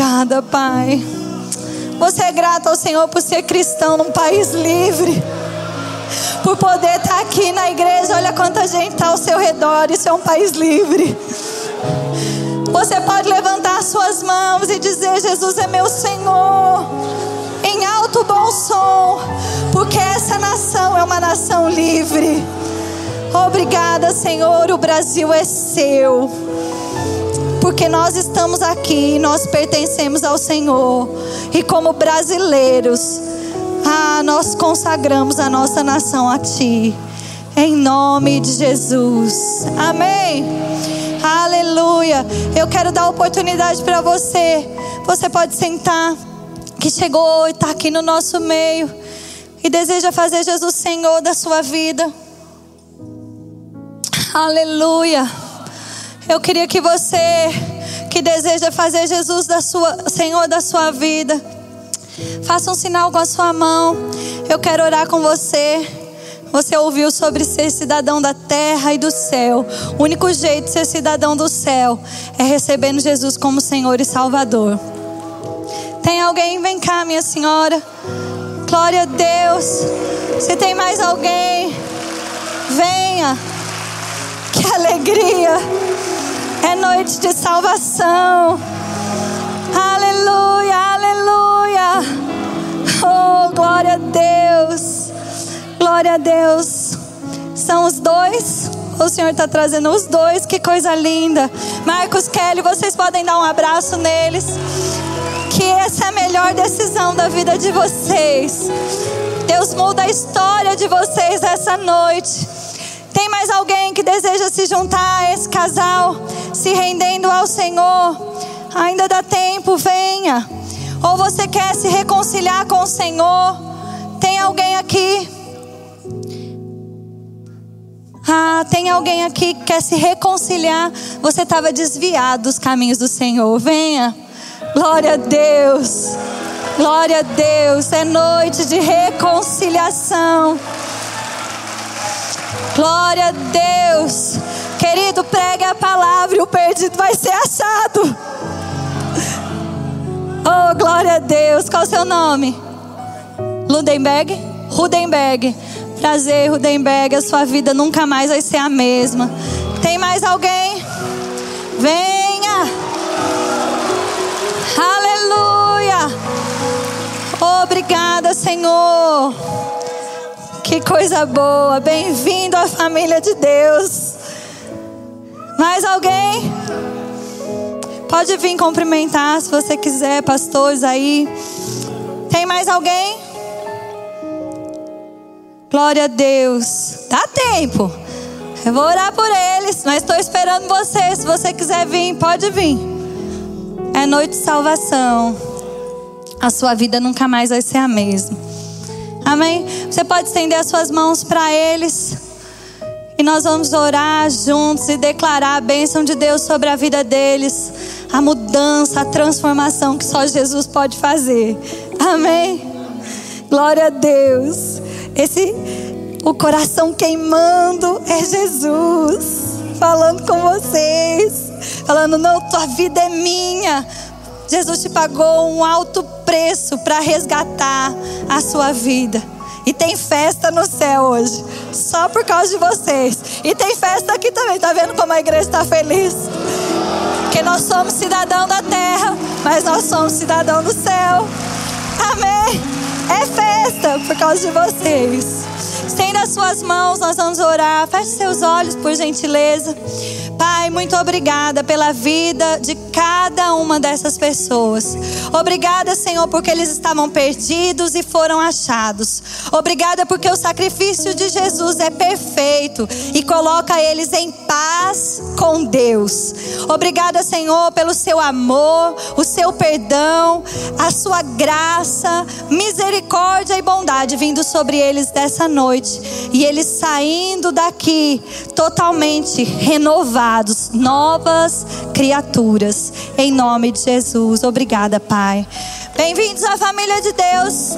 Obrigada, Pai. Você é grato ao Senhor por ser cristão num país livre. Por poder estar aqui na igreja, olha quanta gente está ao seu redor. Isso é um país livre. Você pode levantar suas mãos e dizer: Jesus é meu Senhor, em alto bom som, porque essa nação é uma nação livre. Obrigada, Senhor, o Brasil é seu porque nós estamos aqui, nós pertencemos ao Senhor. E como brasileiros, ah, nós consagramos a nossa nação a Ti. Em nome de Jesus. Amém. Aleluia. Eu quero dar oportunidade para você. Você pode sentar, que chegou e está aqui no nosso meio. E deseja fazer Jesus Senhor da sua vida. Aleluia. Eu queria que você que deseja fazer Jesus da sua, Senhor da sua vida, faça um sinal com a sua mão. Eu quero orar com você. Você ouviu sobre ser cidadão da terra e do céu. O único jeito de ser cidadão do céu é recebendo Jesus como Senhor e Salvador. Tem alguém? Vem cá, minha senhora. Glória a Deus. Se tem mais alguém, venha. Que alegria. É noite de salvação. Aleluia, aleluia. Oh, glória a Deus. Glória a Deus. São os dois. O Senhor está trazendo os dois. Que coisa linda. Marcos Kelly, vocês podem dar um abraço neles. Que essa é a melhor decisão da vida de vocês. Deus muda a história de vocês essa noite. Tem mais alguém que deseja se juntar a esse casal, se rendendo ao Senhor? Ainda dá tempo, venha. Ou você quer se reconciliar com o Senhor? Tem alguém aqui? Ah, tem alguém aqui que quer se reconciliar? Você estava desviado dos caminhos do Senhor. Venha. Glória a Deus. Glória a Deus. É noite de reconciliação. Glória a Deus. Querido, pregue a palavra e o perdido vai ser achado. Oh, glória a Deus. Qual o seu nome? Ludenberg? Rudenberg. Prazer, Rudenberg. A sua vida nunca mais vai ser a mesma. Tem mais alguém? Venha. Aleluia. Obrigada, Senhor. Que coisa boa. Bem-vindo à família de Deus. Mais alguém? Pode vir cumprimentar se você quiser, pastores aí. Tem mais alguém? Glória a Deus. Dá tempo. Eu vou orar por eles, mas estou esperando você. Se você quiser vir, pode vir. É noite de salvação. A sua vida nunca mais vai ser a mesma. Amém? Você pode estender as suas mãos para eles. E nós vamos orar juntos e declarar a bênção de Deus sobre a vida deles. A mudança, a transformação que só Jesus pode fazer. Amém? Glória a Deus. Esse, o coração queimando é Jesus. Falando com vocês. Falando, não, tua vida é minha. Jesus te pagou um alto preço para resgatar a sua vida. E tem festa no céu hoje, só por causa de vocês. E tem festa aqui também, tá vendo como a igreja está feliz? Porque nós somos cidadão da terra, mas nós somos cidadão do céu. Amém? É festa por causa de vocês. Estenda as suas mãos, nós vamos orar. Feche seus olhos, por gentileza. Pai, muito obrigada pela vida de cada uma dessas pessoas. Obrigada, Senhor, porque eles estavam perdidos e foram achados. Obrigada porque o sacrifício de Jesus é perfeito e coloca eles em paz com Deus. Obrigada, Senhor, pelo seu amor, o seu perdão, a sua graça, misericórdia e bondade vindo sobre eles dessa noite. E eles saindo daqui totalmente renovados, novas criaturas. Em nome de Jesus. Obrigada, Pai. Bem-vindos à família de Deus.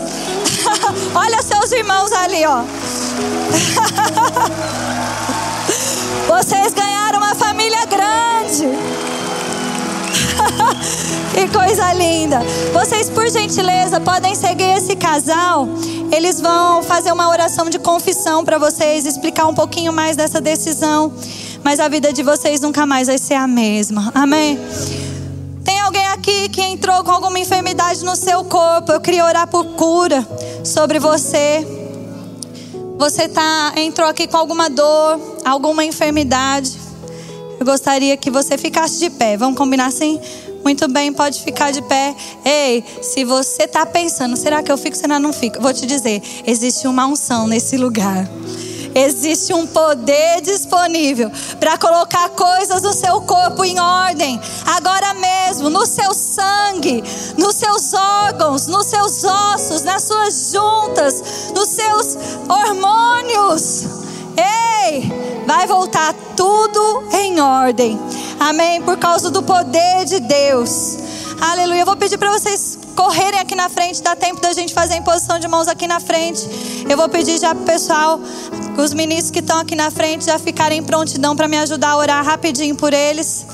Olha seus irmãos ali, ó. Vocês ganharam uma família grande. que coisa linda. Vocês, por gentileza, podem seguir esse casal. Eles vão fazer uma oração de confissão para vocês, explicar um pouquinho mais dessa decisão. Mas a vida de vocês nunca mais vai ser a mesma. Amém? Tem alguém aqui que entrou com alguma enfermidade no seu corpo? Eu queria orar por cura sobre você. Você tá, entrou aqui com alguma dor, alguma enfermidade. Eu gostaria que você ficasse de pé. Vamos combinar assim? Muito bem, pode ficar de pé. Ei, se você está pensando, será que eu fico, será que não fico? Vou te dizer, existe uma unção nesse lugar. Existe um poder disponível para colocar coisas no seu corpo em ordem, agora mesmo, no seu sangue, nos seus órgãos, nos seus ossos, nas suas juntas, nos seus hormônios. Ei, vai voltar tudo em ordem. Amém? Por causa do poder de Deus. Aleluia. Eu vou pedir para vocês correrem aqui na frente, dá tempo da gente fazer a imposição de mãos aqui na frente. Eu vou pedir já pro pessoal, os ministros que estão aqui na frente, já ficarem em prontidão para me ajudar a orar rapidinho por eles.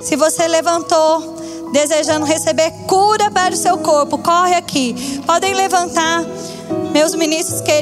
Se você levantou, desejando receber cura para o seu corpo, corre aqui. Podem levantar, meus ministros queridos.